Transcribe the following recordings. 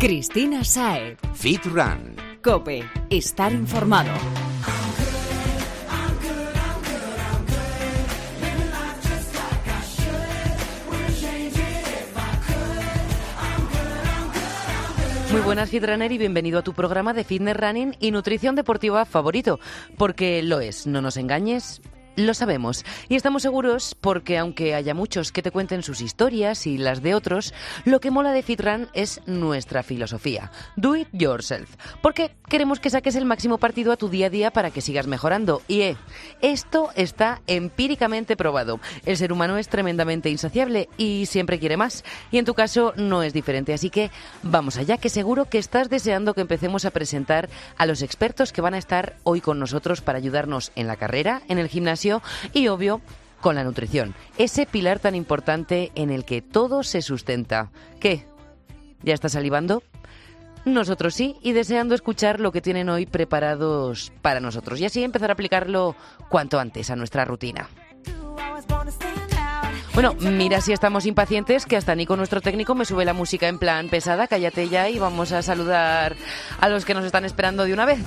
Cristina Saed. Fit Run. Cope. Estar informado. Muy buenas, Fitrunner, y bienvenido a tu programa de fitness running y nutrición deportiva favorito. Porque lo es, no nos engañes, lo sabemos y estamos seguros porque aunque haya muchos que te cuenten sus historias y las de otros, lo que mola de FitRun es nuestra filosofía. Do it yourself. Porque queremos que saques el máximo partido a tu día a día para que sigas mejorando. Y eh, esto está empíricamente probado. El ser humano es tremendamente insaciable y siempre quiere más. Y en tu caso no es diferente. Así que vamos allá, que seguro que estás deseando que empecemos a presentar a los expertos que van a estar hoy con nosotros para ayudarnos en la carrera, en el gimnasio y, obvio, con la nutrición, ese pilar tan importante en el que todo se sustenta. ¿Qué? ¿Ya está salivando? Nosotros sí, y deseando escuchar lo que tienen hoy preparados para nosotros y así empezar a aplicarlo cuanto antes a nuestra rutina. Bueno, mira si estamos impacientes, que hasta Nico, nuestro técnico, me sube la música en plan pesada, cállate ya y vamos a saludar a los que nos están esperando de una vez.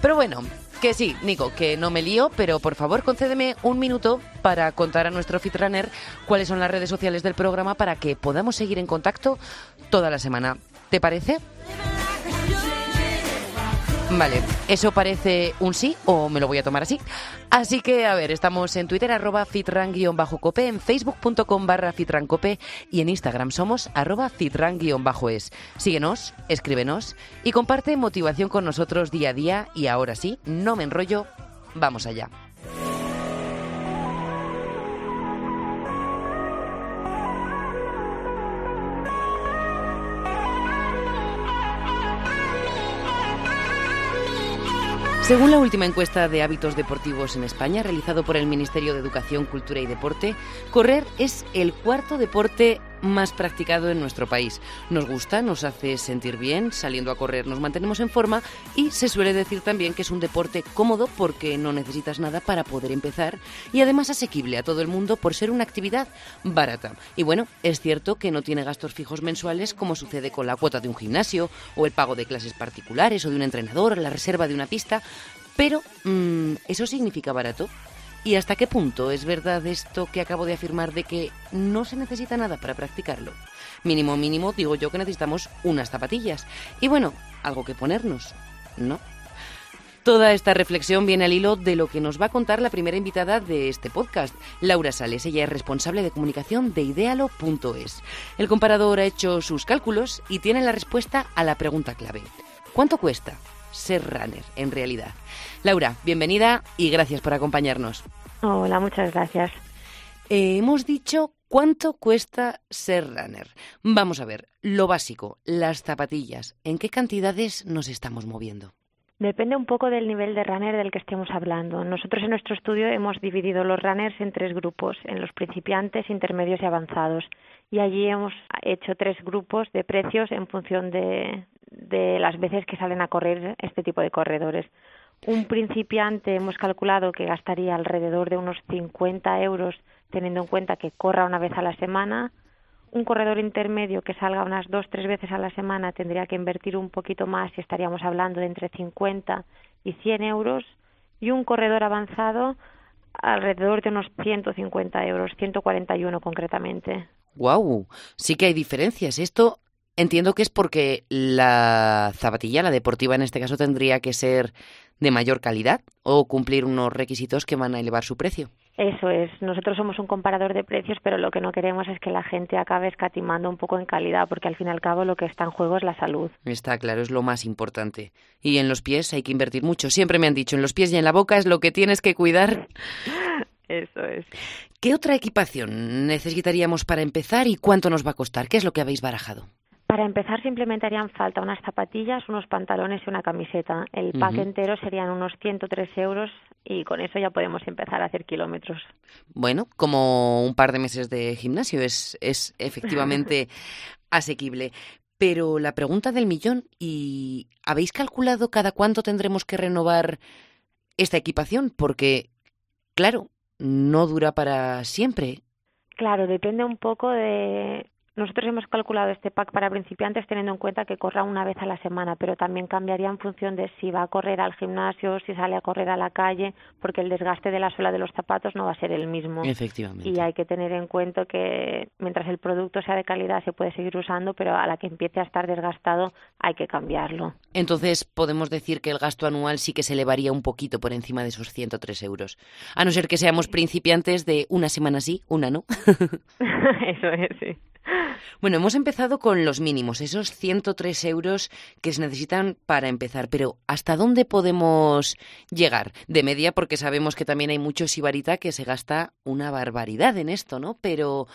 Pero bueno, que sí, Nico, que no me lío, pero por favor concédeme un minuto para contar a nuestro fitrunner cuáles son las redes sociales del programa para que podamos seguir en contacto toda la semana. ¿Te parece? Vale, ¿eso parece un sí o me lo voy a tomar así? Así que, a ver, estamos en Twitter, arroba fitran-cope, en facebook.com barra fitrancope y en Instagram somos arroba fitran-es. Síguenos, escríbenos y comparte motivación con nosotros día a día y ahora sí, no me enrollo, vamos allá. Según la última encuesta de hábitos deportivos en España, realizado por el Ministerio de Educación, Cultura y Deporte, correr es el cuarto deporte más practicado en nuestro país. Nos gusta, nos hace sentir bien, saliendo a correr nos mantenemos en forma y se suele decir también que es un deporte cómodo porque no necesitas nada para poder empezar y además asequible a todo el mundo por ser una actividad barata. Y bueno, es cierto que no tiene gastos fijos mensuales como sucede con la cuota de un gimnasio o el pago de clases particulares o de un entrenador, la reserva de una pista, pero mm, ¿eso significa barato? ¿Y hasta qué punto es verdad esto que acabo de afirmar de que no se necesita nada para practicarlo? Mínimo, mínimo, digo yo que necesitamos unas zapatillas. Y bueno, algo que ponernos, ¿no? Toda esta reflexión viene al hilo de lo que nos va a contar la primera invitada de este podcast, Laura Sales. Ella es responsable de comunicación de idealo.es. El comparador ha hecho sus cálculos y tiene la respuesta a la pregunta clave. ¿Cuánto cuesta ser runner en realidad? Laura, bienvenida y gracias por acompañarnos. Hola, muchas gracias. Eh, hemos dicho cuánto cuesta ser runner. Vamos a ver, lo básico, las zapatillas, ¿en qué cantidades nos estamos moviendo? Depende un poco del nivel de runner del que estemos hablando. Nosotros en nuestro estudio hemos dividido los runners en tres grupos, en los principiantes, intermedios y avanzados. Y allí hemos hecho tres grupos de precios en función de, de las veces que salen a correr este tipo de corredores. Un principiante hemos calculado que gastaría alrededor de unos 50 euros teniendo en cuenta que corra una vez a la semana. Un corredor intermedio que salga unas dos, tres veces a la semana tendría que invertir un poquito más y estaríamos hablando de entre 50 y 100 euros. Y un corredor avanzado alrededor de unos 150 euros, 141 concretamente. ¡Wow! Sí que hay diferencias. Esto entiendo que es porque la zapatilla, la deportiva en este caso, tendría que ser de mayor calidad o cumplir unos requisitos que van a elevar su precio. Eso es, nosotros somos un comparador de precios, pero lo que no queremos es que la gente acabe escatimando un poco en calidad, porque al fin y al cabo lo que está en juego es la salud. Está claro, es lo más importante. Y en los pies hay que invertir mucho. Siempre me han dicho, en los pies y en la boca es lo que tienes que cuidar. Eso es. ¿Qué otra equipación necesitaríamos para empezar y cuánto nos va a costar? ¿Qué es lo que habéis barajado? Para empezar simplemente harían falta unas zapatillas, unos pantalones y una camiseta. El pack entero serían unos 103 euros y con eso ya podemos empezar a hacer kilómetros. Bueno, como un par de meses de gimnasio es, es efectivamente asequible. Pero la pregunta del millón, ¿y habéis calculado cada cuánto tendremos que renovar esta equipación? Porque, claro, no dura para siempre. Claro, depende un poco de Nosotros hemos calculado este pack para principiantes teniendo en cuenta que corra una vez a la semana, pero también cambiaría en función de si va a correr al gimnasio, si sale a correr a la calle, porque el desgaste de la suela de los zapatos no va a ser el mismo. Efectivamente. Y hay que tener en cuenta que mientras el producto sea de calidad se puede seguir usando, pero a la que empiece a estar desgastado hay que cambiarlo. Entonces podemos decir que el gasto anual sí que se elevaría un poquito por encima de esos 103 euros. A no ser que seamos principiantes de una semana sí, una no. Eso es, sí. Bueno, hemos empezado con los mínimos, esos 103 euros que se necesitan para empezar, pero ¿hasta dónde podemos llegar? De media, porque sabemos que también hay mucho sibarita que se gasta una barbaridad en esto, ¿no? Pero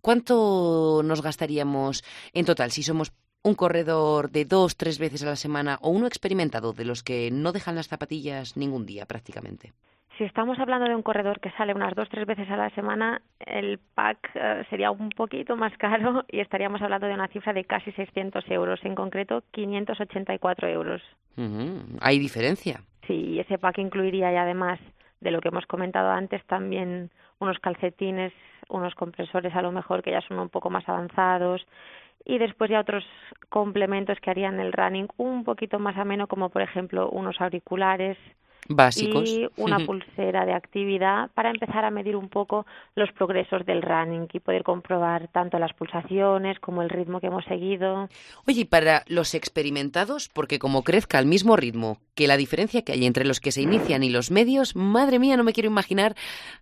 ¿cuánto nos gastaríamos en total si somos un corredor de dos, tres veces a la semana o uno experimentado de los que no dejan las zapatillas ningún día prácticamente? Si estamos hablando de un corredor que sale unas dos tres veces a la semana, el pack eh, sería un poquito más caro y estaríamos hablando de una cifra de casi 600 euros, en concreto 584 euros. Hay diferencia. Sí, ese pack incluiría y además de lo que hemos comentado antes también unos calcetines, unos compresores a lo mejor que ya son un poco más avanzados y después ya otros complementos que harían el running un poquito más ameno como por ejemplo unos auriculares básicos. Y una pulsera de actividad para empezar a medir un poco los progresos del running y poder comprobar tanto las pulsaciones como el ritmo que hemos seguido. Oye, y para los experimentados, porque como crezca al mismo ritmo que la diferencia que hay entre los que se inician y los medios, madre mía, no me quiero imaginar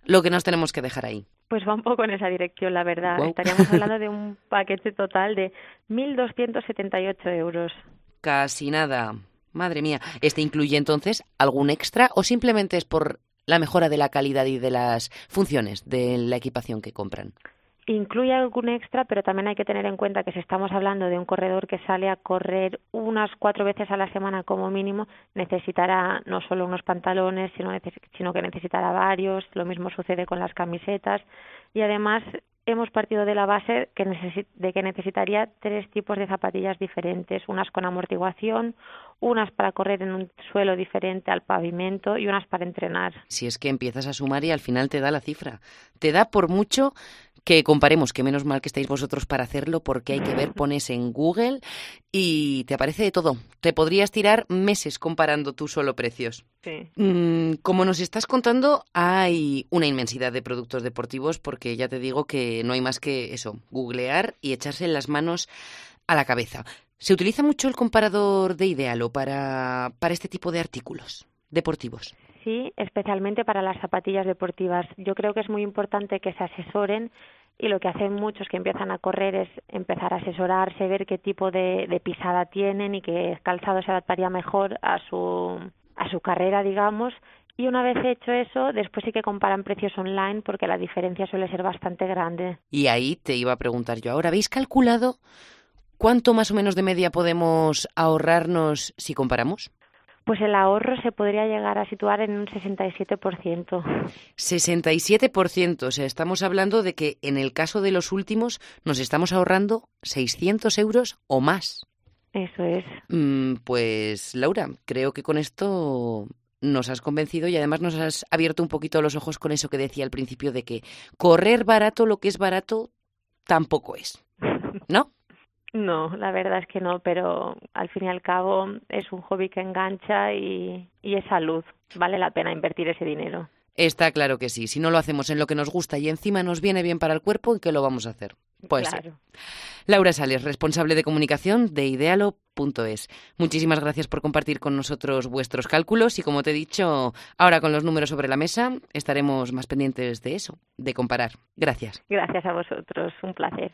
lo que nos tenemos que dejar ahí. Pues va un poco en esa dirección, la verdad. Estaríamos hablando de un paquete total de 1.278 euros. Casi nada. Madre mía, ¿este incluye entonces algún extra o simplemente es por la mejora de la calidad y de las funciones de la equipación que compran? Incluye algún extra, pero también hay que tener en cuenta que si estamos hablando de un corredor que sale a correr unas cuatro veces a la semana como mínimo, necesitará no solo unos pantalones, sino, sino que necesitará varios. Lo mismo sucede con las camisetas. Y además hemos partido de la base de que necesitaría tres tipos de zapatillas diferentes, unas con amortiguación, unas para correr en un suelo diferente al pavimento y unas para entrenar. Si es que empiezas a sumar y al final te da la cifra. Te da por mucho que comparemos, que menos mal que estáis vosotros para hacerlo, porque hay que ver, pones en Google y te aparece de todo. Te podrías tirar meses comparando tú solo precios. Sí. Mm, como nos estás contando, hay una inmensidad de productos deportivos, porque ya te digo que no hay más que eso, googlear y echarse las manos a la cabeza. ¿Se utiliza mucho el comparador de Idealo para, para este tipo de artículos deportivos? sí, especialmente para las zapatillas deportivas. Yo creo que es muy importante que se asesoren y lo que hacen muchos que empiezan a correr es empezar a asesorarse, ver qué tipo de, pisada tienen y qué calzado se adaptaría mejor a su, a su carrera, digamos. Y una vez hecho eso, después sí que comparan precios online porque la diferencia suele ser bastante grande. Y ahí te iba a preguntar yo ahora, ¿habéis calculado cuánto más o menos de media podemos ahorrarnos si comparamos? Pues el ahorro se podría llegar a situar en un 67%. 67%, o sea, estamos hablando de que en el caso de los últimos nos estamos ahorrando 600 euros o más. Eso es. Mm, pues Laura, creo que con esto nos has convencido y además nos has abierto un poquito los ojos con eso que decía al principio de que correr barato lo que es barato tampoco es. ¿No? No, la verdad es que no, pero al fin y al cabo es un hobby que engancha y, y es salud. Vale la pena invertir ese dinero. Está claro que sí. Si no lo hacemos en lo que nos gusta y encima nos viene bien para el cuerpo, ¿en qué lo vamos a hacer? Pues claro. Laura Sales, responsable de comunicación de idealo.es. Muchísimas gracias por compartir con nosotros vuestros cálculos y como te he dicho, ahora con los números sobre la mesa estaremos más pendientes de eso, de comparar. Gracias. Gracias a vosotros, un placer.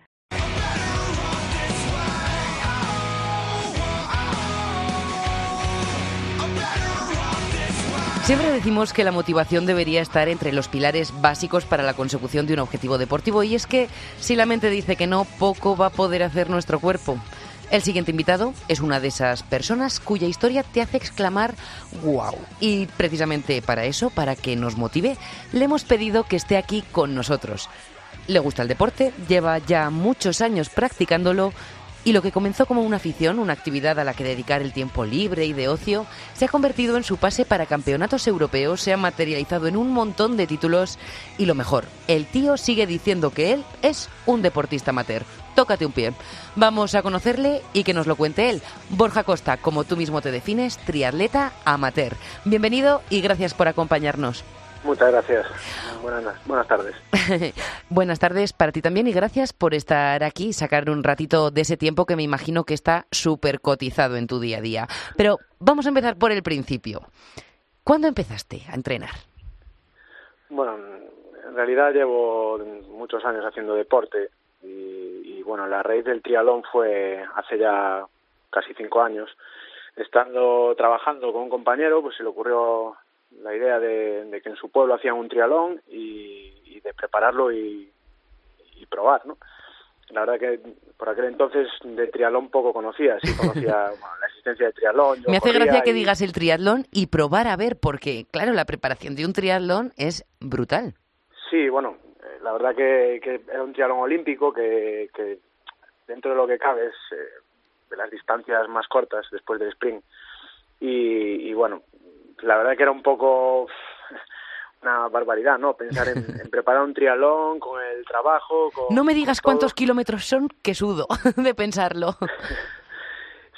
Siempre decimos que la motivación debería estar entre los pilares básicos para la consecución de un objetivo deportivo y es que si la mente dice que no, poco va a poder hacer nuestro cuerpo. El siguiente invitado es una de esas personas cuya historia te hace exclamar wow. Y precisamente para eso, para que nos motive, le hemos pedido que esté aquí con nosotros. Le gusta el deporte, lleva ya muchos años practicándolo y lo que comenzó como una afición, una actividad a la que dedicar el tiempo libre y de ocio, se ha convertido en su pase para campeonatos europeos, se ha materializado en un montón de títulos y lo mejor, el tío sigue diciendo que él es un deportista amateur. tócate un pie. Vamos a conocerle y que nos lo cuente él. Borja Costa, como tú mismo te defines, triatleta amateur. Bienvenido y gracias por acompañarnos. Muchas gracias. Buenas, buenas tardes. buenas tardes para ti también y gracias por estar aquí y sacar un ratito de ese tiempo que me imagino que está súper cotizado en tu día a día. Pero vamos a empezar por el principio. ¿Cuándo empezaste a entrenar? Bueno, en realidad llevo muchos años haciendo deporte y, bueno, la raíz del trialón fue hace ya casi cinco años. Estando trabajando con un compañero, pues se le ocurrió la idea de, que en su pueblo hacían un trialón y, de prepararlo y, probar, ¿no? La verdad que por aquel entonces de trialón poco conocía, sí conocía la existencia de trialón. Me hace gracia que digas el triatlón y probar a ver, porque claro, la preparación de un triatlón es brutal. Sí, bueno, eh, la verdad que, era un triatlón olímpico que, dentro de lo que cabe es eh, de las distancias más cortas después del sprint. Y, y, bueno, la verdad que era un poco una barbaridad, ¿no? Pensar en, preparar un trialón con el trabajo. Con, no me digas cuántos kilómetros son, que sudo de pensarlo.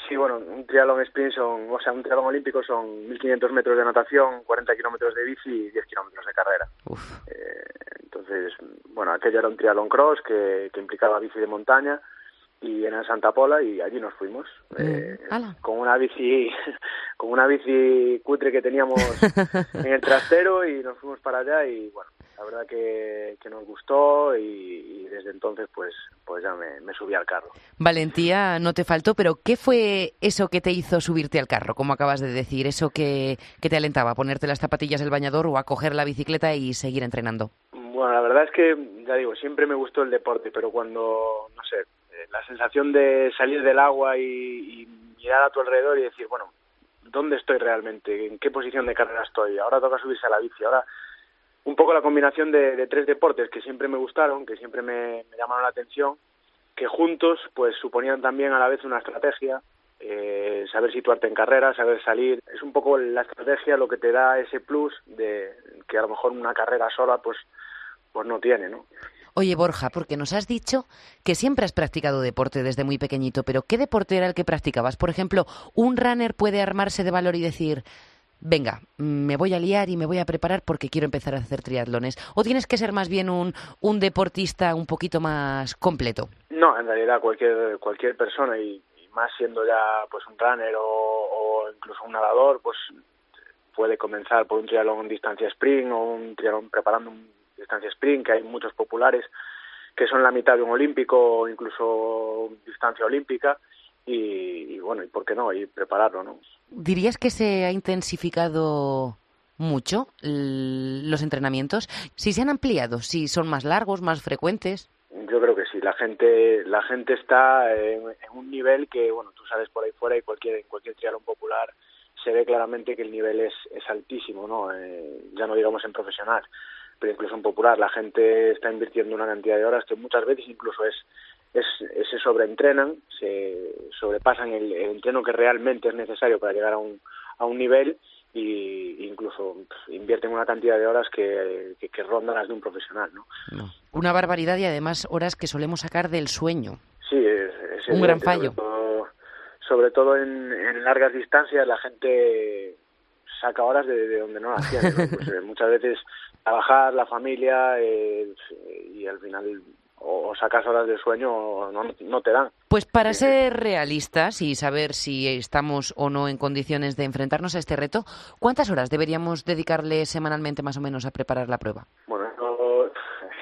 Sí, bueno, un triatlón sprint son, o sea, un triatlón olímpico son 1.500 metros de natación, 40 kilómetros de bici y 10 kilómetros de carrera. Eh, entonces, bueno, aquello era un triatlón cross que, que implicaba bici de montaña y en el Santa Pola y allí nos fuimos. Mm, eh, con una bici con una bici cutre que teníamos en el trastero y nos fuimos para allá y bueno la verdad que, que nos gustó y, desde entonces pues pues ya me, subí al carro. Valentía no te faltó pero qué fue eso que te hizo subirte al carro como acabas de decir eso que, que te alentaba a ponerte las zapatillas del bañador o a coger la bicicleta y seguir entrenando bueno la verdad es que ya digo siempre me gustó el deporte pero cuando no sé la sensación de salir del agua y, mirar a tu alrededor y decir, bueno, ¿dónde estoy realmente? ¿En qué posición de carrera estoy? Ahora toca subirse a la bici. Ahora, un poco la combinación de, tres deportes que siempre me gustaron, que siempre me, llamaron la atención, que juntos pues suponían también a la vez una estrategia, eh, saber situarte en carrera, saber salir. Es un poco la estrategia lo que te da ese plus de que a lo mejor una carrera sola pues, pues no tiene, ¿no? Oye, Borja, porque nos has dicho que siempre has practicado deporte desde muy pequeñito, pero ¿qué deporte era el que practicabas? Por ejemplo, un runner puede armarse de valor y decir, venga, me voy a liar y me voy a preparar porque quiero empezar a hacer triatlones? ¿O tienes que ser más bien un, deportista un poquito más completo? No, en realidad cualquier, cualquier persona y, más siendo ya pues un runner o, o, incluso un nadador, pues puede comenzar por un triatlón distancia sprint o un triatlón preparando un distancia sprint, que hay muchos populares que son la mitad de un olímpico o incluso distancia olímpica y, bueno, y por qué no, y prepararlo, ¿no? ¿Dirías que se ha intensificado mucho los entrenamientos? ¿Si se han ampliado? ¿Si son más largos, más frecuentes? Yo creo que sí. La gente, la gente está en, un nivel que, bueno, tú sales por ahí fuera y cualquier, en cualquier triatlón popular se ve claramente que el nivel es, es altísimo, ¿no? Eh, ya no digamos en profesional pero incluso en popular la gente está invirtiendo una cantidad de horas que muchas veces incluso es, es, se sobreentrenan, se sobrepasan el, entreno que realmente es necesario para llegar a un, a un nivel y incluso invierten una cantidad de horas que, que, rondan las de un profesional. ¿no? Una barbaridad y además horas que solemos sacar del sueño. Sí, es, un gran fallo. Sobre todo, en, en, largas distancias la gente saca horas de, donde no las tiene. Pues, eh, muchas veces trabajar, la familia eh, y al final o, sacas horas de sueño o no, no te dan. Pues para ser realistas y saber si estamos o no en condiciones de enfrentarnos a este reto, ¿cuántas horas deberíamos dedicarle semanalmente más o menos a preparar la prueba? Bueno,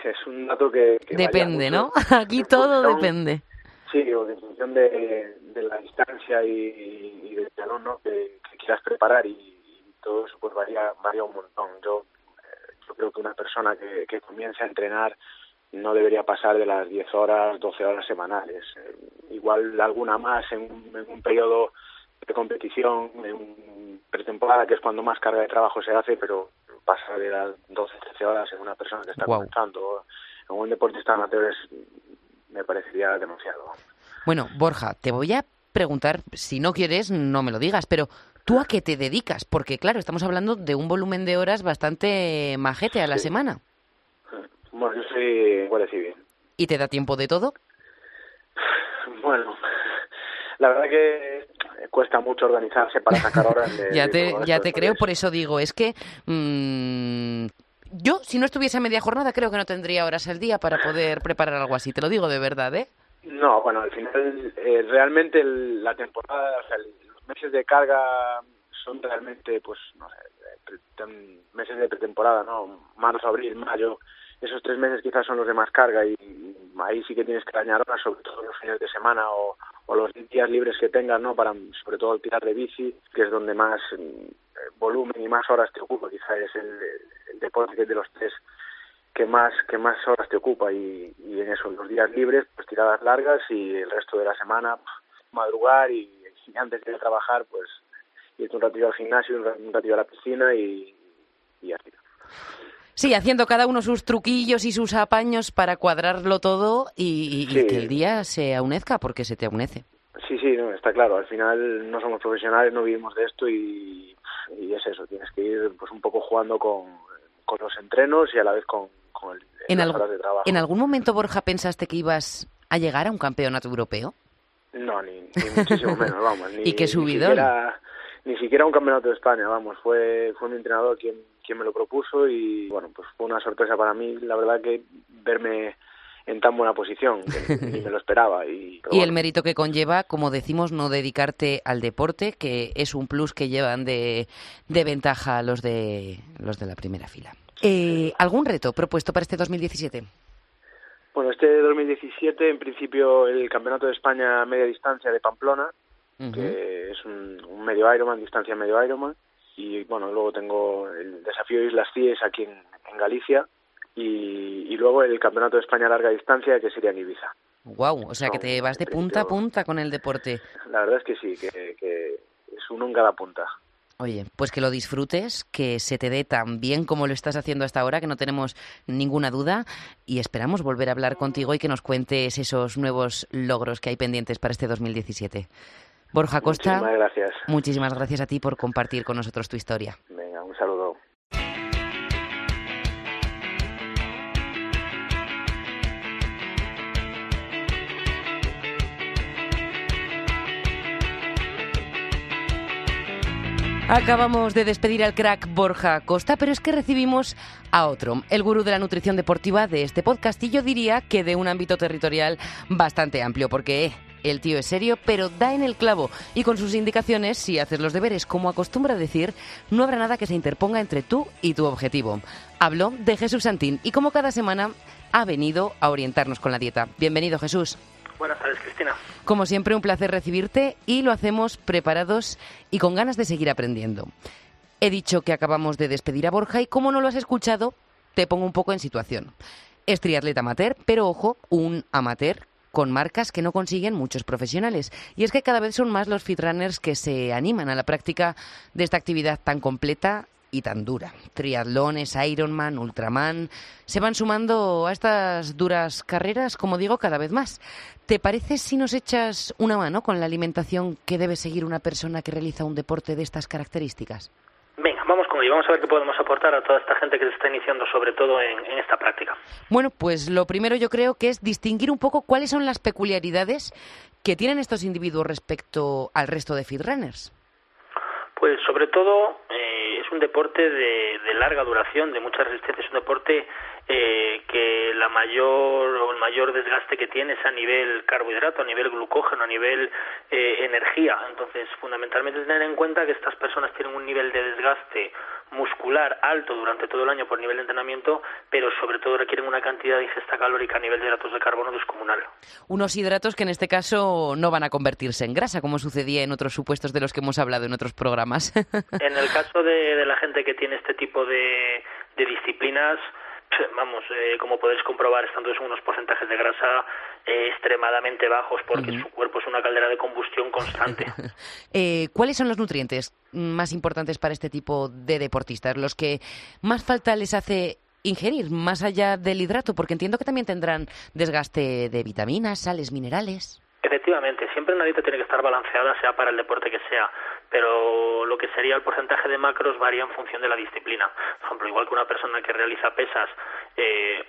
es un dato que... depende, ¿no? Aquí todo depende. Sí, en función de, la distancia y, del talón ¿no? que, quieras preparar y, todo eso pues varía, varía un montón. Yo yo creo que una persona que, que comience a entrenar no debería pasar de las 10 horas, 12 horas semanales. Eh, igual alguna más en un, periodo de competición, en un pretemporada, que es cuando más carga de trabajo se hace, pero pasar de las 12, 13 horas en una persona que está comenzando. En un deportista amateur me parecería demasiado. Bueno, Borja, te voy a preguntar, si no quieres, no me lo digas, pero ¿Tú a qué te dedicas? Porque, claro, estamos hablando de un volumen de horas bastante majete a la semana. Bueno, yo soy guardia civil. ¿Y te da tiempo de todo? Bueno, la verdad que cuesta mucho organizarse para sacar horas de... ya te, ya te creo, por eso digo, es que... Mmm, yo, si no estuviese a media jornada, creo que no tendría horas al día para poder preparar algo así. Te lo digo de verdad, ¿eh? No, bueno, al final, eh, realmente la temporada, o sea, los meses de carga son realmente, pues, no sé, meses de pretemporada, ¿no? Marzo, abril, mayo, esos tres meses quizás son los de más carga y, ahí sí que tienes que dañar horas, sobre todo los fines de semana o, los días libres que tengas, ¿no? Para, sobre todo el tirar de bici, que es donde más eh, volumen y más horas te ocupa, quizás es el, el deporte de los tres que más que más horas te ocupa y, en eso los días libres pues tiradas largas y el resto de la semana pues, madrugar y, antes de trabajar pues irte un ratito al gimnasio un ratito a la piscina y, y así Sí, haciendo cada uno sus truquillos y sus apaños para cuadrarlo todo y, que el día se aunezca porque se te aunece. Sí, sí, no, está claro. Al final no somos profesionales, no vivimos de esto y, y es eso. Tienes que ir pues un poco jugando con, con los entrenos y a la vez con, ¿En, ¿En algún momento, Borja, pensaste que ibas a llegar a un campeonato europeo? No, ni, muchísimo menos, vamos. Ni, ¿Y qué subido? Ni siquiera, un campeonato de España, vamos. Fue, fue mi entrenador quien, quien me lo propuso y, bueno, pues fue una sorpresa para mí, la verdad, que verme en tan buena posición, que ni me lo esperaba. Y, y el mérito que conlleva, como decimos, no dedicarte al deporte, que es un plus que llevan de, de ventaja los de, los de la primera fila. Eh, ¿Algún reto propuesto para este 2017? Bueno, este 2017, en principio, el Campeonato de España media distancia de Pamplona, que es un, medio Ironman, distancia medio Ironman. Y bueno, luego tengo el desafío de Islas Cies aquí en, Galicia. Y, luego el Campeonato de España larga distancia, que sería en Ibiza. Wow, o sea que te vas de punta a punta con el deporte. La verdad es que sí, que, que es uno en cada punta. Oye, pues que lo disfrutes, que se te dé tan bien como lo estás haciendo hasta ahora, que no tenemos ninguna duda y esperamos volver a hablar contigo y que nos cuentes esos nuevos logros que hay pendientes para este 2017. Borja Costa, muchísimas gracias. Muchísimas gracias a ti por compartir con nosotros tu historia. Venga, un saludo. Acabamos de despedir al crack Borja Costa, pero es que recibimos a otro, el gurú de la nutrición deportiva de este podcast, y yo diría que de un ámbito territorial bastante amplio, porque el tío es serio, pero da en el clavo, y con sus indicaciones, si haces los deberes como acostumbra decir, no habrá nada que se interponga entre tú y tu objetivo. Hablo de Jesús Santín, y como cada semana ha venido a orientarnos con la dieta. Bienvenido, Jesús. Buenas tardes, Cristina. Como siempre, un placer recibirte y lo hacemos preparados y con ganas de seguir aprendiendo. He dicho que acabamos de despedir a Borja y como no lo has escuchado, te pongo un poco en situación. Es triatleta amateur, pero ojo, un amateur con marcas que no consiguen muchos profesionales. Y es que cada vez son más los fitrunners que se animan a la práctica de esta actividad tan completa y tan dura. Triatlones, Ironman, Ultraman, se van sumando a estas duras carreras, como digo, cada vez más. ¿Te parece si nos echas una mano con la alimentación que debe seguir una persona que realiza un deporte de estas características? Venga, vamos con ello. Vamos a ver qué podemos aportar a toda esta gente que se está iniciando, sobre todo en, en esta práctica. Bueno, pues lo primero yo creo que es distinguir un poco cuáles son las peculiaridades que tienen estos individuos respecto al resto de fitrunners. Pues sobre todo eh, un deporte de, de, larga duración, de mucha resistencia, es un deporte eh, que la mayor o el mayor desgaste que tiene es a nivel carbohidrato, a nivel glucógeno, a nivel eh, energía. Entonces, fundamentalmente tener en cuenta que estas personas tienen un nivel de desgaste muscular alto durante todo el año por nivel de entrenamiento, pero sobre todo requieren una cantidad de ingesta calórica a nivel de hidratos de carbono descomunal. Unos hidratos que en este caso no van a convertirse en grasa, como sucedía en otros supuestos de los que hemos hablado en otros programas. en el caso de, la gente que tiene este tipo de disciplinas, vamos, eh, como podéis comprobar, están todos unos porcentajes de grasa eh, extremadamente bajos porque su cuerpo es una caldera de combustión constante. eh, ¿Cuáles son los nutrientes más importantes para este tipo de deportistas? Los que más falta les hace ingerir, más allá del hidrato, porque entiendo que también tendrán desgaste de vitaminas, sales, minerales. Efectivamente, siempre una dieta tiene que estar balanceada, sea para el deporte que sea, pero lo que sería el porcentaje de macros varía en función de la disciplina. Por ejemplo, igual que una persona que realiza pesas, eh,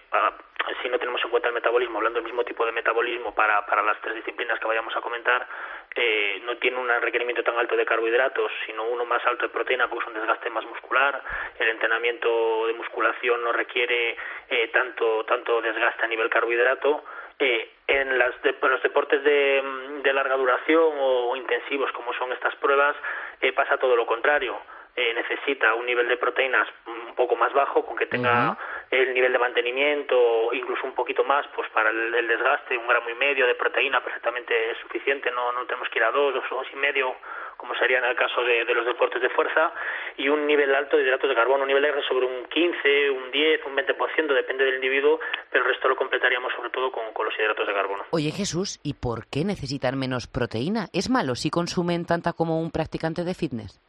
si no tenemos en cuenta el metabolismo, hablando del mismo tipo de metabolismo para, para las tres disciplinas que vayamos a comentar, eh, no tiene un requerimiento tan alto de carbohidratos, sino uno más alto de proteína, porque es un desgaste más muscular. El entrenamiento de musculación no requiere eh, tanto, tanto desgaste a nivel carbohidrato. Eh, en, las los deportes de, de, larga duración o, intensivos, como son estas pruebas, eh, pasa todo lo contrario. Eh, necesita un nivel de proteínas un poco más bajo, con que tenga el nivel de mantenimiento, incluso un poquito más, pues para el, desgaste, un gramo y medio de proteína perfectamente es suficiente, no, no tenemos que ir a dos, dos, dos y medio, como sería en el caso de, los deportes de fuerza, y un nivel alto de hidratos de carbono, un nivel R sobre un 15, un 10, un 20%, depende del individuo, pero el resto lo completaríamos sobre todo con, con los hidratos de carbono. Oye Jesús, ¿y por qué necesitan menos proteína? ¿Es malo si consumen tanta como un practicante de fitness?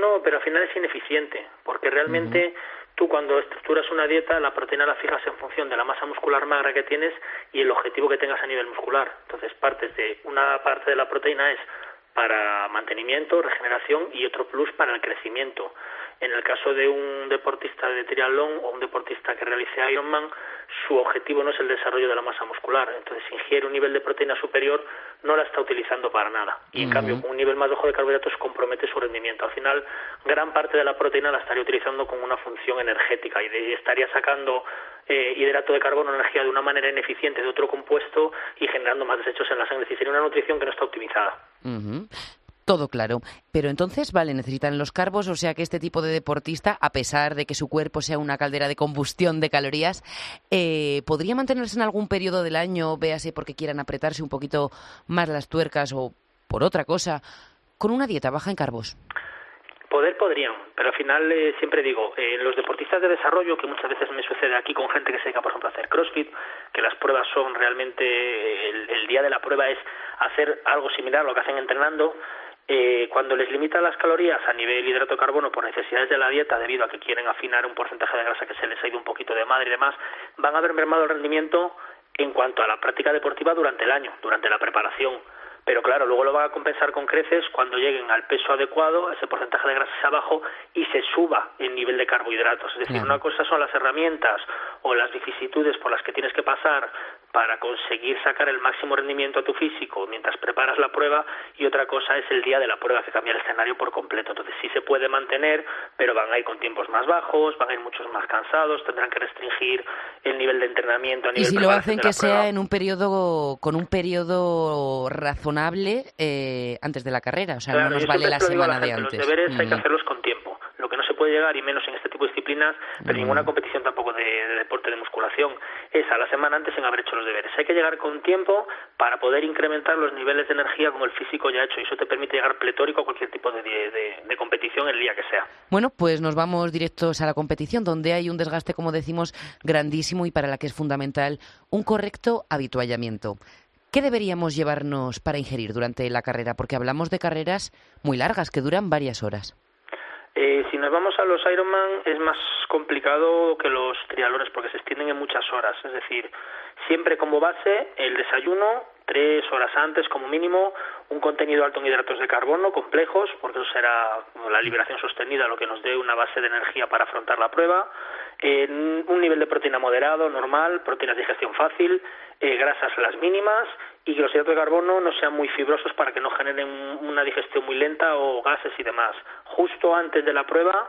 No, pero al final es ineficiente, porque realmente tú cuando estructuras una dieta, la proteína la fijas en función de la masa muscular magra que tienes y el objetivo que tengas a nivel muscular. Entonces, partes de una parte de la proteína es para mantenimiento, regeneración y otro plus para el crecimiento. En el caso de un deportista de triatlón o un deportista que realice Ironman, su objetivo no es el desarrollo de la masa muscular. Entonces, si ingiere un nivel de proteína superior, no la está utilizando para nada. Y en cambio, con un nivel más bajo de carbohidratos compromete su rendimiento. Al final, gran parte de la proteína la estaría utilizando con una función energética y estaría sacando eh, hidrato de carbono, energía de una manera ineficiente de otro compuesto y generando más desechos en la sangre. Es decir, sería una nutrición que no está optimizada. Todo claro. Pero entonces, vale, necesitan los carbos, o sea que este tipo de deportista, a pesar de que su cuerpo sea una caldera de combustión de calorías, eh, ¿podría mantenerse en algún periodo del año, véase porque quieran apretarse un poquito más las tuercas o por otra cosa, con una dieta baja en carbos? Poder podrían, pero al final eh, siempre digo, eh, los deportistas de desarrollo, que muchas veces me sucede aquí con gente que se dedica, por ejemplo, a hacer CrossFit, que las pruebas son realmente, el, el día de la prueba es hacer algo similar a lo que hacen entrenando, eh, cuando les limitan las calorías a nivel hidrato de carbono por necesidades de la dieta, debido a que quieren afinar un porcentaje de grasa que se les ha ido un poquito de madre y demás, van a ver mermado el rendimiento en cuanto a la práctica deportiva durante el año, durante la preparación pero claro, luego lo van a compensar con creces cuando lleguen al peso adecuado, ese porcentaje de grasa sea bajo y se suba el nivel de carbohidratos. Es decir, una cosa son las herramientas o las vicisitudes por las que tienes que pasar para conseguir sacar el máximo rendimiento a tu físico mientras preparas la prueba y otra cosa es el día de la prueba que cambia el escenario por completo. Entonces sí se puede mantener, pero van a ir con tiempos más bajos, van a ir muchos más cansados, tendrán que restringir el nivel de entrenamiento a nivel Y si lo hacen que sea en un periodo con un periodo razonable eh, antes de la carrera, o sea, no nos vale la semana de antes. Los deberes hay que hacerlos con tiempo. Lo que no se puede llegar, y menos en este tipo de disciplinas, pero ninguna competición tampoco de, deporte de musculación, es a la semana antes en haber hecho los deberes. Hay que llegar con tiempo para poder incrementar los niveles de energía como el físico ya ha hecho, y eso te permite llegar pletórico a cualquier tipo de, de competición el día que sea. Bueno, pues nos vamos directos a la competición, donde hay un desgaste, como decimos, grandísimo y para la que es fundamental un correcto habituallamiento. ¿Qué deberíamos llevarnos para ingerir durante la carrera? Porque hablamos de carreras muy largas que duran varias horas. Eh, si nos vamos a los Ironman es más complicado que los trialones porque se extienden en muchas horas. Es decir, siempre como base el desayuno, tres horas antes como mínimo, un contenido alto en hidratos de carbono complejos, porque eso será la liberación sostenida lo que nos dé una base de energía para afrontar la prueba, un nivel de proteína moderado, normal, proteínas de digestión fácil, eh, grasas las mínimas y que los hidratos de carbono no sean muy fibrosos para que no generen una digestión muy lenta o gases y demás. Justo antes de la prueba,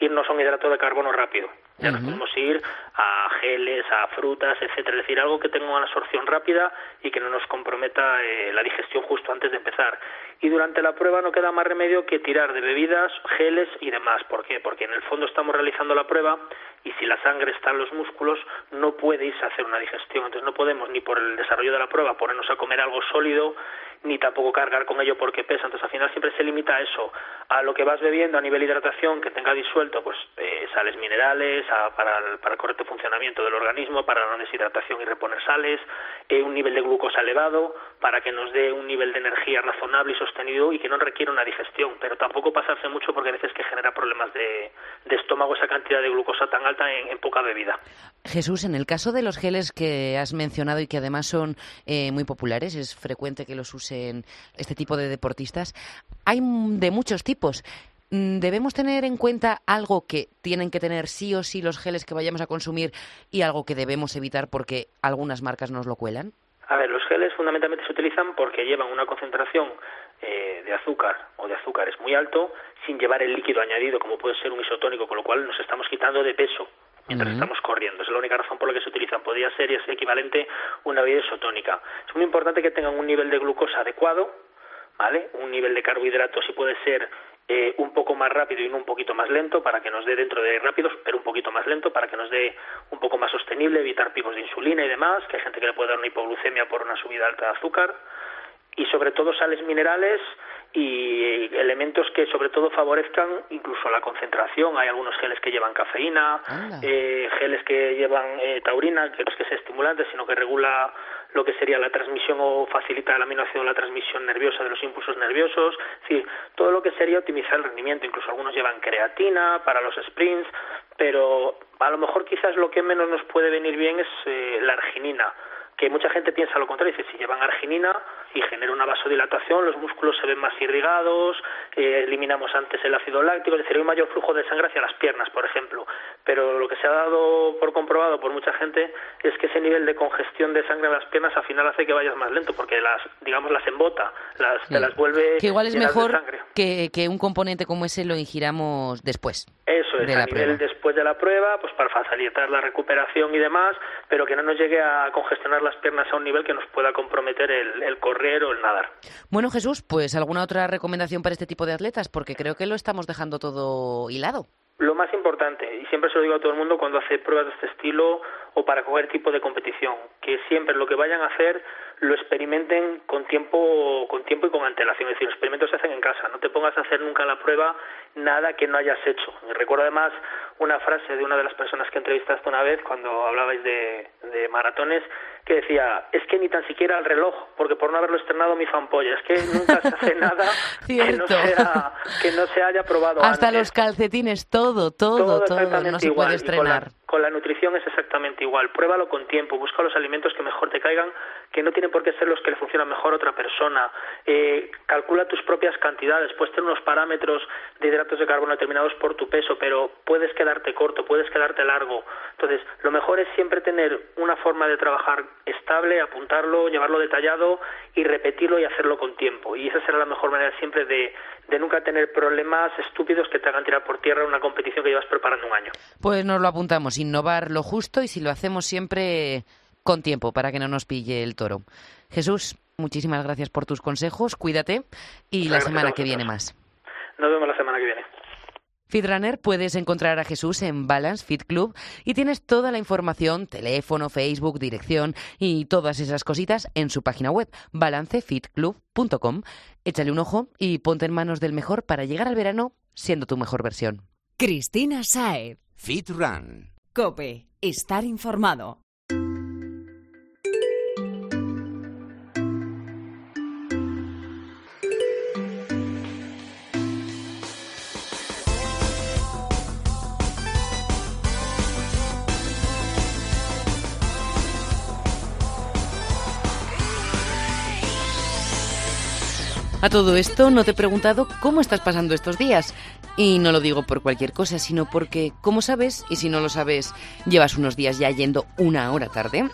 irnos a un hidrato de carbono rápido. Ya nos podemos ir a geles, a frutas, etcétera. Es decir, algo que tenga una absorción rápida y que no nos comprometa eh, la digestión justo antes de empezar. Y durante la prueba no queda más remedio que tirar de bebidas, geles y demás. ¿Por qué? Porque en el fondo estamos realizando la prueba y si la sangre está en los músculos no puede irse a hacer una digestión. Entonces no podemos ni por el desarrollo de la prueba ponernos a comer algo sólido ni tampoco cargar con ello porque pesa. Entonces al final siempre se limita a eso, a lo que vas bebiendo a nivel de hidratación que tenga disuelto pues eh, sales minerales, esa para el, correcto funcionamiento del organismo, para la deshidratación y reponer sales, eh, un nivel de glucosa elevado, para que nos dé un nivel de energía razonable y sostenido y que no requiera una digestión, pero tampoco pasarse mucho porque a veces que genera problemas de, estómago esa cantidad de glucosa tan alta en, poca bebida. Jesús, en el caso de los geles que has mencionado y que además son eh, muy populares, es frecuente que los usen este tipo de deportistas, hay de muchos tipos. Mm, ¿Debemos tener en cuenta algo que tienen que tener sí o sí los geles que vayamos a consumir y algo que debemos evitar porque algunas marcas nos lo cuelan? A ver, los geles fundamentalmente se utilizan porque llevan una concentración eh, de azúcar o de azúcares muy alto sin llevar el líquido añadido como puede ser un isotónico, con lo cual nos estamos quitando de peso mientras estamos corriendo. Es la única razón por la que se utilizan. Podría ser y es equivalente una bebida isotónica. Es muy importante que tengan un nivel de glucosa adecuado, ¿vale? Un nivel de carbohidratos si puede ser eh, un poco más rápido y no un poquito más lento para que nos dé dentro de rápidos, pero un poquito más lento para que nos dé un poco más sostenible, evitar picos de insulina y demás, que hay gente que le puede dar una hipoglucemia por una subida alta de azúcar y sobre todo sales minerales y elementos que sobre todo favorezcan incluso la concentración. Hay algunos geles que llevan cafeína, eh, geles que llevan eh, taurina, que no es que sea estimulante, sino que regula lo que sería la transmisión o facilita el aminoácido la transmisión nerviosa de los impulsos nerviosos. Es decir, todo lo que sería optimizar el rendimiento. Incluso algunos llevan creatina para los sprints, pero a lo mejor quizás lo que menos nos puede venir bien es eh, la arginina que mucha gente piensa lo contrario, dice, si llevan arginina y genera una vasodilatación, los músculos se ven más irrigados, eh, eliminamos antes el ácido láctico, es decir, hay un mayor flujo de sangre hacia las piernas, por ejemplo. Pero lo que se ha dado por comprobado por mucha gente es que ese nivel de congestión de sangre en las piernas al final hace que vayas más lento, porque las, digamos, las embota, las, te las vuelve Que igual es mejor que, que un componente como ese lo ingiramos después. Eso es, a nivel después de la prueba, pues para facilitar la recuperación y demás, pero que no nos llegue a congestionar las piernas a un nivel que nos pueda comprometer el, correr o el nadar. Bueno, Jesús, pues alguna otra recomendación para este tipo de atletas, porque creo que lo estamos dejando todo hilado. Lo más importante, y siempre se lo digo a todo el mundo cuando hace pruebas de este estilo o para cualquier tipo de competición, que siempre lo que vayan a hacer lo experimenten con tiempo, con tiempo y con antelación. Es decir, los experimentos se hacen en casa. No te pongas a hacer nunca la prueba nada que no hayas hecho. Recuerdo además una frase de una de las personas que entrevistaste una vez cuando hablabais de, de maratones que decía, es que ni tan siquiera el reloj, porque por no haberlo estrenado mi fanpolla, es que nunca se hace nada que, no sea, que no se haya probado Hasta los calcetines, todo, todo, todo, no se puede estrenar con la nutrición es exactamente igual. Pruébalo con tiempo, busca los alimentos que mejor te caigan, que no tienen por qué ser los que le funcionan mejor a otra persona. Eh, calcula tus propias cantidades, puedes tener unos parámetros de hidratos de carbono determinados por tu peso, pero puedes quedarte corto, puedes quedarte largo. Entonces, lo mejor es siempre tener una forma de trabajar estable, apuntarlo, llevarlo detallado y repetirlo y hacerlo con tiempo. Y esa será la mejor manera siempre de, de nunca tener problemas estúpidos que te hagan tirar por tierra una competición que llevas preparando un año. Pues nos lo apuntamos innovar lo justo y si lo hacemos siempre con tiempo para que no nos pille el toro. Jesús, muchísimas gracias por tus consejos, cuídate y la semana que viene más. Nos vemos la semana que viene. Fitrunner puedes encontrar a Jesús en Balance Fit Club y tienes toda la información, teléfono, Facebook, dirección y todas esas cositas en su página web balancefitclub.com. Échale un ojo y ponte en manos del mejor para llegar al verano siendo tu mejor versión. Cristina Saed. Fit Run. Cope, estar informado. A todo esto no te he preguntado cómo estás pasando estos días. Y no lo digo por cualquier cosa, sino porque, como sabes, y si no lo sabes, llevas unos días ya yendo una hora tarde.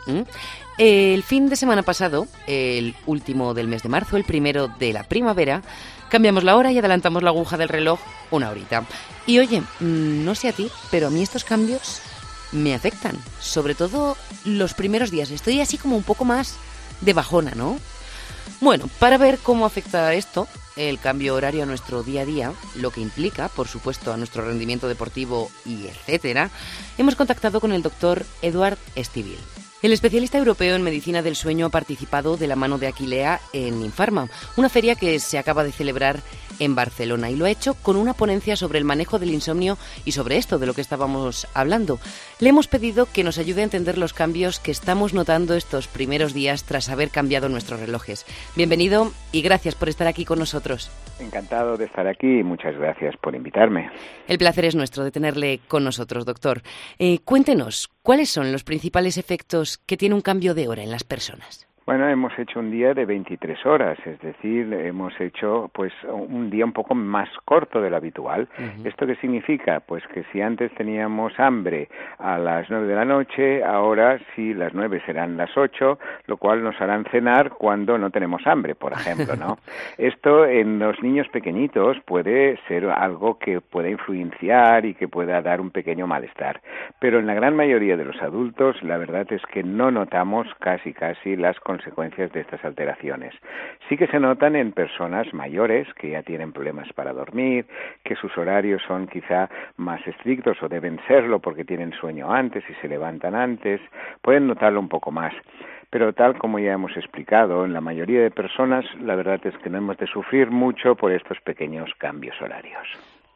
El fin de semana pasado, el último del mes de marzo, el primero de la primavera, cambiamos la hora y adelantamos la aguja del reloj una horita. Y oye, mm, no sé a ti, pero a mí estos cambios me afectan. Sobre todo los primeros días. Estoy así como un poco más de bajona, ¿no? Bueno, para ver cómo afecta esto, el cambio horario a nuestro día a día, lo que implica, por supuesto, a nuestro rendimiento deportivo y etcétera, hemos contactado con el doctor Eduard Estivil. El especialista europeo en medicina del sueño ha participado de la mano de Aquilea en Infarma, una feria que se acaba de celebrar en Barcelona y lo ha hecho con una ponencia sobre el manejo del insomnio y sobre esto de lo que estábamos hablando. Le hemos pedido que nos ayude a entender los cambios que estamos notando estos primeros días tras haber cambiado nuestros relojes. Bienvenido y gracias por estar aquí con nosotros. Encantado de estar aquí y muchas gracias por invitarme. El placer es nuestro de tenerle con nosotros, doctor. Eh, cuéntenos, ¿cuáles son los principales efectos que tiene un cambio de hora en las personas? Bueno, hemos hecho un día de 23 horas, es decir, hemos hecho pues un día un poco más corto de lo habitual. ¿Esto qué significa? Pues que si antes teníamos hambre a las 9 de la noche, ahora sí las 9 serán las 8, lo cual nos harán cenar cuando no tenemos hambre, por ejemplo, ¿no? Esto en los niños pequeñitos puede ser algo que pueda influenciar y que pueda dar un pequeño malestar, pero en la gran mayoría de los adultos la verdad es que no notamos casi casi las consecuencias de estas alteraciones. Sí que se notan en personas mayores que ya tienen problemas para dormir, que sus horarios son quizá más estrictos o deben serlo porque tienen sueño antes y se levantan antes, pueden notarlo un poco más pero tal como ya hemos explicado, en la mayoría de personas la verdad es que no hemos de sufrir mucho por estos pequeños cambios horarios.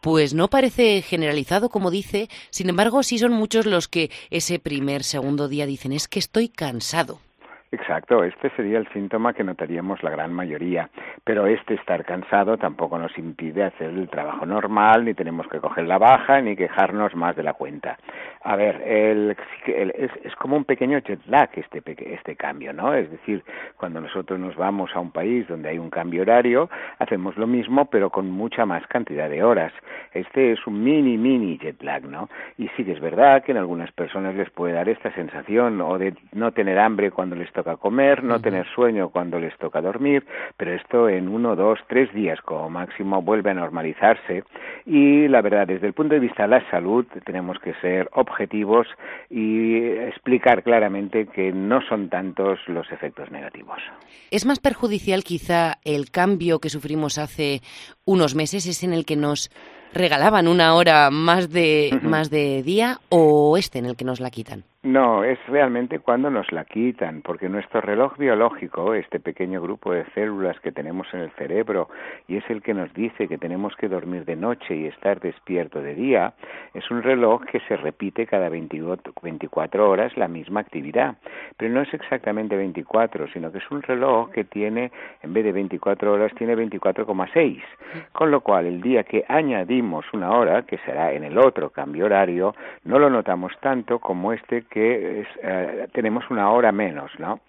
Pues no parece generalizado, como dice, sin embargo, sí son muchos los que ese primer, segundo día dicen es que estoy cansado. Exacto, este sería el síntoma que notaríamos la gran mayoría, pero este estar cansado tampoco nos impide hacer el trabajo normal, ni tenemos que coger la baja, ni quejarnos más de la cuenta. A ver, el, es, como un pequeño jet lag este, este cambio, ¿no? Es decir, cuando nosotros nos vamos a un país donde hay un cambio horario, hacemos lo mismo, pero con mucha más cantidad de horas. Este es un mini, mini jet lag, ¿no? Y sí que es verdad que en algunas personas les puede dar esta sensación o de no tener hambre cuando les toca comer, no tener sueño cuando les toca dormir, pero esto en uno, dos, tres días como máximo vuelve a normalizarse y la verdad, desde el punto de vista de la salud, tenemos que ser objetivos y explicar claramente que no son tantos los efectos negativos. ¿Es más perjudicial quizá el cambio que sufrimos hace unos meses, es en el que nos regalaban una hora más de, más de día o este en el que nos la quitan? No, es realmente cuando nos la quitan, porque nuestro reloj biológico, este pequeño grupo de células que tenemos en el cerebro, y es el que nos dice que tenemos que dormir de noche y estar despierto de día, es un reloj que se repite cada 24 horas la misma actividad. Pero no es exactamente 24, sino que es un reloj que tiene, en vez de 24 horas, tiene 24,6. Con lo cual, el día que añadimos una hora, que será en el otro cambio horario, no lo notamos tanto como este que eh, tenemos una hora menos, ¿no?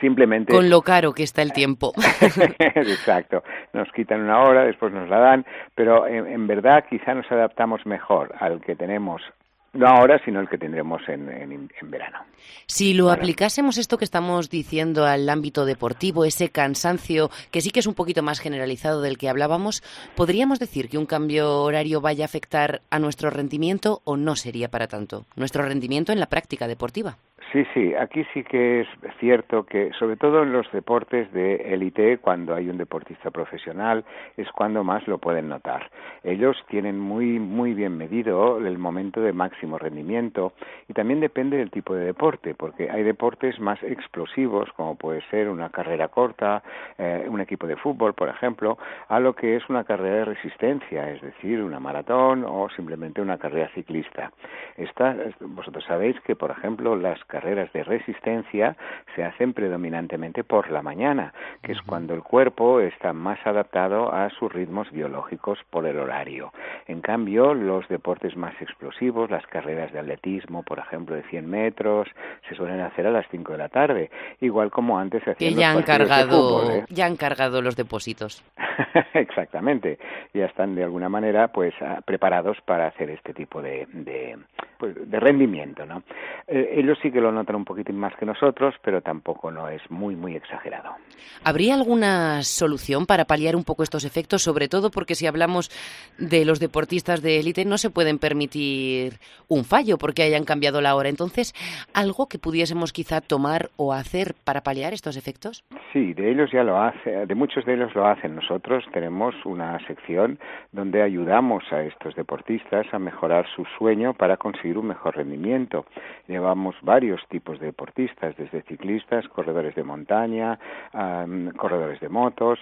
Simplemente. Con lo caro que está el tiempo. Exacto. Nos quitan una hora, después nos la dan, pero en, verdad quizá nos adaptamos mejor al que tenemos no ahora, sino el que tendremos en, en, verano. Si lo aplicásemos esto que estamos diciendo al ámbito deportivo, ese cansancio que sí que es un poquito más generalizado del que hablábamos, ¿podríamos decir que un cambio horario vaya a afectar a nuestro rendimiento o no sería para tanto? Nuestro rendimiento en la práctica deportiva. Sí, sí, aquí sí que es cierto que, sobre todo en los deportes de élite, cuando hay un deportista profesional, es cuando más lo pueden notar. Ellos tienen muy, muy bien medido el momento de máximo rendimiento y también depende del tipo de deporte, porque hay deportes más explosivos, como puede ser una carrera corta, eh, un equipo de fútbol, por ejemplo, a lo que es una carrera de resistencia, es decir, una maratón o simplemente una carrera ciclista. Esta, vosotros sabéis que, por ejemplo, las carreras de resistencia se hacen predominantemente por la mañana, que es cuando el cuerpo está más adaptado a sus ritmos biológicos por el horario. En cambio, los deportes más explosivos, las carreras de atletismo, por ejemplo, de 100 metros, se suelen hacer a las 5 de la tarde, igual como antes se hacían que ya han cargado, ¿eh? ya han cargado los depósitos. Exactamente, ya están de alguna manera pues ah, preparados para hacer este tipo de, de, pues, de rendimiento, ¿no? Eh, ellos sí que lo notan un poquitín más que nosotros, pero tampoco no es muy, muy exagerado. ¿Habría alguna solución para paliar un poco estos efectos? Sobre todo porque si hablamos de los deportistas de élite, no se pueden permitir un fallo porque hayan cambiado la hora. Entonces, ¿algo que pudiésemos quizá tomar o hacer para paliar estos efectos? Sí, de ellos ya lo hace, de muchos de ellos lo hacen. Nosotros tenemos una sección donde ayudamos a estos deportistas a mejorar su sueño para conseguir un mejor rendimiento. Llevamos varios tipos de deportistas, desde ciclistas, corredores de montaña, corredores de motos.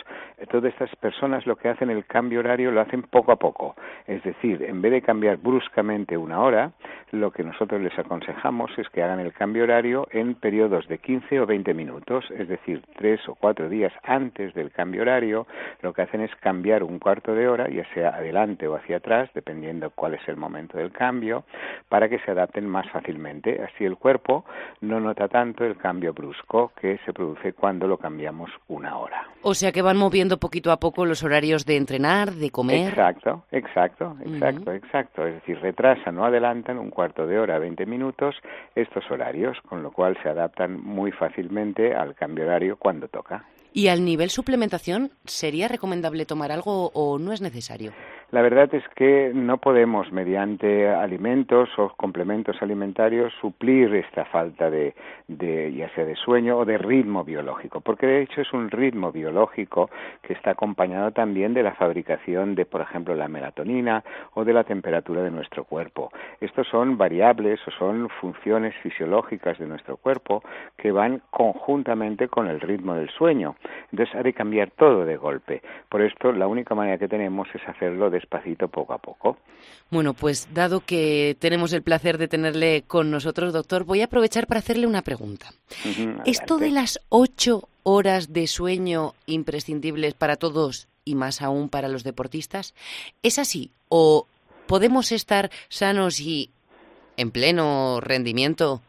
Todas estas personas lo que hacen el cambio horario lo hacen poco a poco. Es decir, en vez de cambiar bruscamente una hora, lo que nosotros les aconsejamos es que hagan el cambio horario en periodos de 15 o 20 minutos, es decir, tres o cuatro días antes del cambio horario, lo que hacen es cambiar un cuarto de hora, ya sea adelante o hacia atrás, dependiendo cuál es el momento del cambio, para que se adapten más fácilmente. Así el cuerpo no nota tanto el cambio brusco que se produce cuando lo cambiamos una hora. O sea que van moviendo poquito a poco los horarios de entrenar, de comer. Exacto, exacto, exacto, exacto. Es decir, retrasan o adelantan un cuarto de hora, 20 minutos estos horarios, con lo cual se adaptan muy fácilmente al cambio horario cuando toca. ¿Y al nivel suplementación sería recomendable tomar algo o no es necesario? La verdad es que no podemos, mediante alimentos o complementos alimentarios, suplir esta falta de, de, ya sea de sueño o de ritmo biológico, porque de hecho es un ritmo biológico que está acompañado también de la fabricación de, por ejemplo, la melatonina o de la temperatura de nuestro cuerpo. Estos son variables o son funciones fisiológicas de nuestro cuerpo que van conjuntamente con el ritmo del sueño. Entonces ha de cambiar todo de golpe. Por esto la única manera que tenemos es hacerlo despacito, poco a poco. Bueno, pues dado que tenemos el placer de tenerle con nosotros, doctor, voy a aprovechar para hacerle una pregunta. ¿Esto de las ocho horas de sueño imprescindibles para todos y más aún para los deportistas, ¿es así? ¿O podemos estar sanos y en pleno rendimiento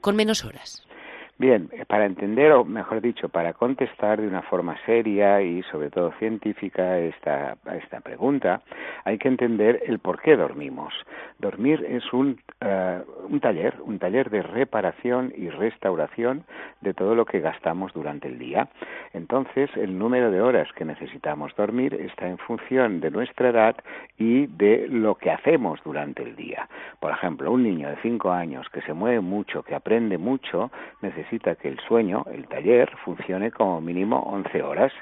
con menos horas? Bien, eh, para entender, o mejor dicho, para contestar de una forma seria y sobre todo científica esta, esta pregunta, hay que entender el por qué dormimos. Dormir es un, eh, un taller, un taller de reparación y restauración de todo lo que gastamos durante el día. Entonces, el número de horas que necesitamos dormir está en función de nuestra edad y de lo que hacemos durante el día. Por ejemplo, un niño de 5 años que se mueve mucho, que aprende mucho, necesita necesita que el sueño, el taller, funcione como mínimo 11 horas.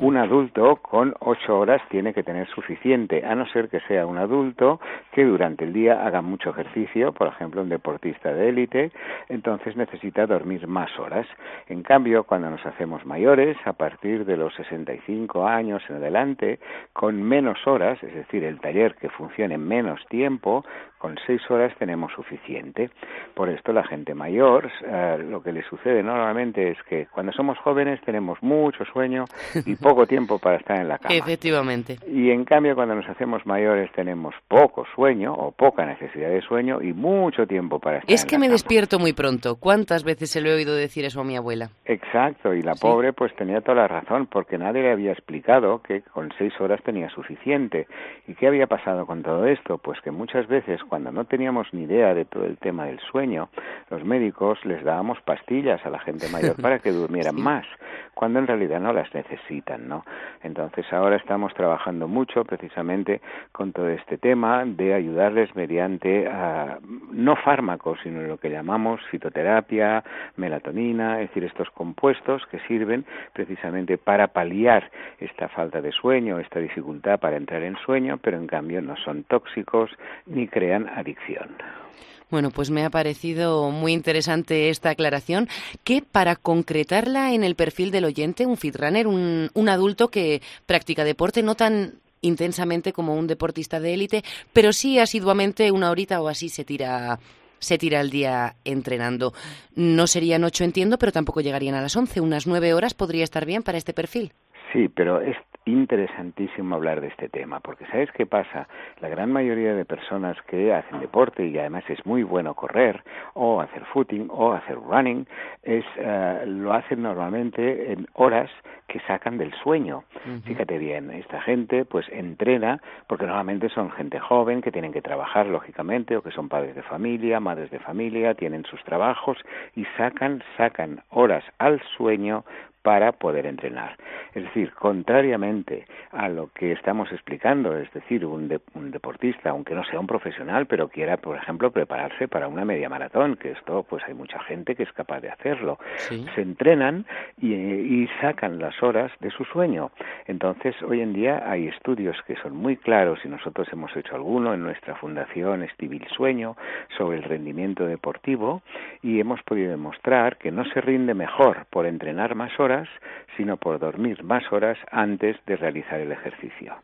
Un adulto con 8 horas tiene que tener suficiente, a no ser que sea un adulto que durante el día haga mucho ejercicio, por ejemplo, un deportista de élite, entonces necesita dormir más horas. En cambio, cuando nos hacemos mayores, a partir de los 65 años en adelante, con menos horas, es decir, el taller que funcione menos tiempo, con 6 horas tenemos suficiente. Por esto la gente mayor, eh, lo que les sucede normalmente es que cuando somos jóvenes tenemos mucho sueño y poco tiempo para estar en la cama. Efectivamente. Y en cambio cuando nos hacemos mayores tenemos poco sueño o poca necesidad de sueño y mucho tiempo para estar es que me despierto muy pronto. ¿Cuántas veces se lo he oído decir eso a mi abuela? Exacto, y la pobre pues tenía toda la razón porque nadie le había explicado que con seis horas tenía suficiente. ¿Y qué había pasado con todo esto? Pues que muchas veces cuando no teníamos ni idea de todo el tema del sueño, los médicos les dábamos pastillas a la gente mayor para que durmieran más, cuando en realidad no las necesitan, ¿no? Entonces ahora estamos trabajando mucho precisamente con todo este tema de ayudarles mediante ah, no fármacos, sino lo que llamamos fitoterapia, melatonina, es decir, estos compuestos que sirven precisamente para paliar esta falta de sueño, esta dificultad para entrar en sueño, pero en cambio no son tóxicos ni crean adicción. Bueno, pues me ha parecido muy interesante esta aclaración, que para concretarla en el perfil del oyente, un fitrunner, un, un adulto que practica deporte no tan intensamente como un deportista de élite, pero sí asiduamente una horita o así se tira se tira el día entrenando. No serían ocho, entiendo, pero tampoco llegarían a las once. Unas nueve horas podría estar bien para este perfil. Sí, pero es interesantísimo hablar de este tema, porque ¿sabes qué pasa? La gran mayoría de personas que hacen deporte y además es muy bueno correr o hacer footing o hacer running, es, eh, lo hacen normalmente en horas que sacan del sueño. Fíjate bien, esta gente pues entrena porque normalmente son gente joven que tienen que trabajar lógicamente o que son padres de familia, madres de familia, tienen sus trabajos y sacan sacan horas al sueño para poder entrenar. Es decir, contrariamente a lo que estamos explicando, es decir, un, un, deportista, aunque no sea un profesional, pero quiera, por ejemplo, prepararse para una media maratón, que esto, pues hay mucha gente que es capaz de hacerlo, se entrenan y, y sacan las horas de su sueño. Entonces, hoy en día hay estudios que son muy claros y nosotros hemos hecho alguno en nuestra fundación Estivil Sueño sobre el rendimiento deportivo y hemos podido demostrar que no se rinde mejor por entrenar más horas, sino por dormir más horas antes de realizar el ejercicio.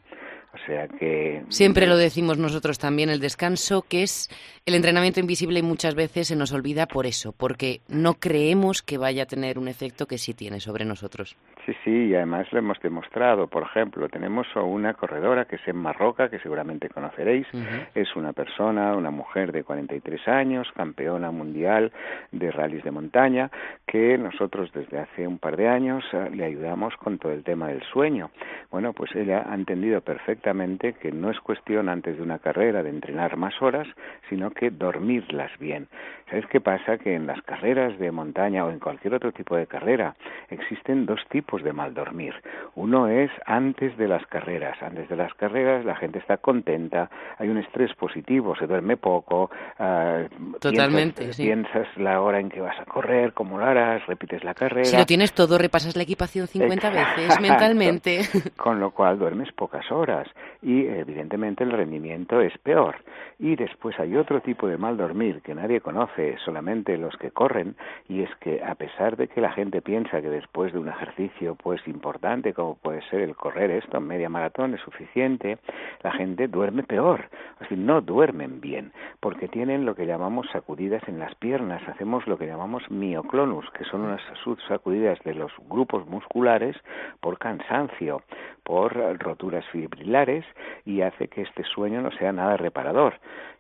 O sea que... Siempre lo decimos nosotros también, el descanso, que es el entrenamiento invisible y muchas veces se nos olvida por eso, porque no creemos que vaya a tener un efecto que sí tiene sobre nosotros. Sí, sí, y además lo hemos demostrado. Por ejemplo, tenemos una corredora que es en Marroca, que seguramente conoceréis. Es una persona, una mujer de 43 años, campeona mundial de rallies de montaña, que nosotros desde hace un par de años eh, le ayudamos con todo el tema del sueño. Bueno, pues ella ha entendido perfectamente que no es cuestión antes de una carrera de entrenar más horas, sino que dormirlas bien. ¿Sabes qué pasa? Que en las carreras de montaña o en cualquier otro tipo de carrera existen dos tipos de mal dormir. Uno es antes de las carreras. Antes de las carreras la gente está contenta, hay un estrés positivo, se duerme poco. Uh, Totalmente, piensas, piensas, la hora en que vas a correr, cómo lo harás, repites la carrera. Si lo tienes todo, repasas la equipación 50 veces mentalmente. Con lo cual duermes pocas horas y evidentemente el rendimiento es peor. Y después hay otro tipo de mal dormir que nadie conoce, solamente los que corren, y es que a pesar de que la gente piensa que después de un ejercicio pues importante como puede ser el correr esto media maratón es suficiente, la gente duerme peor, así no duermen bien, porque tienen lo que llamamos sacudidas en las piernas, hacemos lo que llamamos mioclonus, que son unas sacudidas de los grupos musculares por cansancio, por roturas fibrilares y hace que este sueño no sea nada reparador.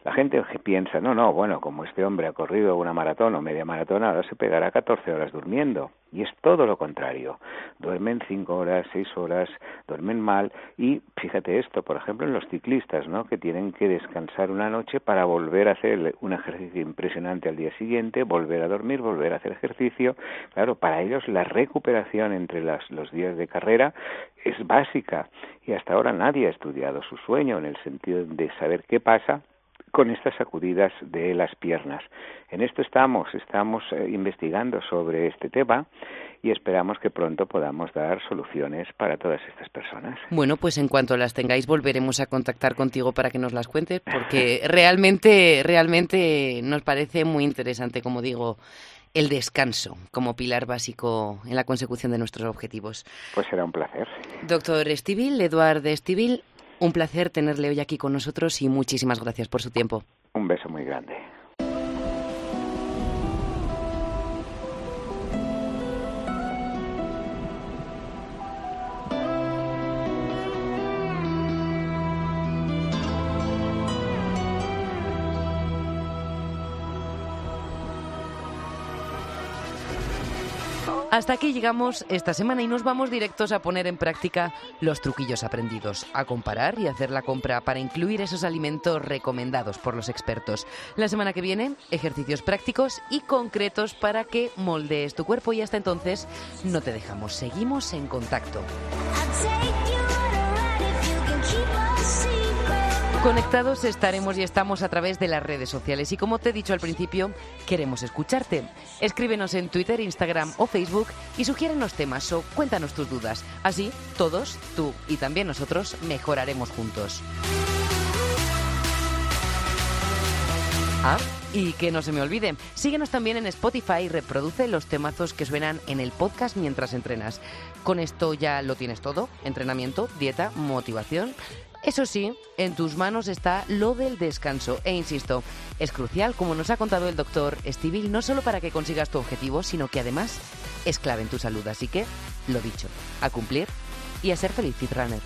La gente piensa, no, no, bueno, como este hombre ha corrido una maratón o media maratón, ahora se pegará 14 horas durmiendo. Y es todo lo contrario. Duermen 5 horas, 6 horas, duermen mal. Y fíjate esto, por ejemplo, en los ciclistas, ¿no? Que tienen que descansar una noche para volver a hacer un ejercicio impresionante al día siguiente, volver a dormir, volver a hacer ejercicio. Claro, para ellos la recuperación entre las, los días de carrera es básica. Y hasta ahora nadie ha estudiado su sueño en el sentido de saber qué pasa con estas sacudidas de las piernas. En esto estamos, estamos eh, investigando sobre este tema y esperamos que pronto podamos dar soluciones para todas estas personas. Bueno, pues en cuanto las tengáis volveremos a contactar contigo para que nos las cuentes porque realmente realmente nos parece muy interesante, como digo, el descanso como pilar básico en la consecución de nuestros objetivos. Pues será un placer. Doctor Estivil, Eduardo Estivil, un placer tenerle hoy aquí con nosotros y muchísimas gracias por su tiempo. Un beso muy grande. Hasta aquí llegamos esta semana y nos vamos directos a poner en práctica los truquillos aprendidos, a comparar y hacer la compra para incluir esos alimentos recomendados por los expertos. La semana que viene, ejercicios prácticos y concretos para que moldees tu cuerpo y hasta entonces no te dejamos, seguimos en contacto. Conectados estaremos y estamos a través de las redes sociales y como te he dicho al principio, queremos escucharte. Escríbenos en Twitter, Instagram o Facebook y sugiérenos temas o cuéntanos tus dudas. Así, todos, tú y también nosotros, mejoraremos juntos. Ah, y que no se me olvide, síguenos también en Spotify y reproduce los temazos que suenan en el podcast mientras entrenas. Con esto ya lo tienes todo, entrenamiento, dieta, motivación eso sí, en tus manos está lo del descanso. E insisto, es crucial, como nos ha contado el doctor Estivil, no solo para que consigas tu objetivo, sino que además es clave en tu salud. Así que, lo dicho, a cumplir y a ser feliz, Fitrunner.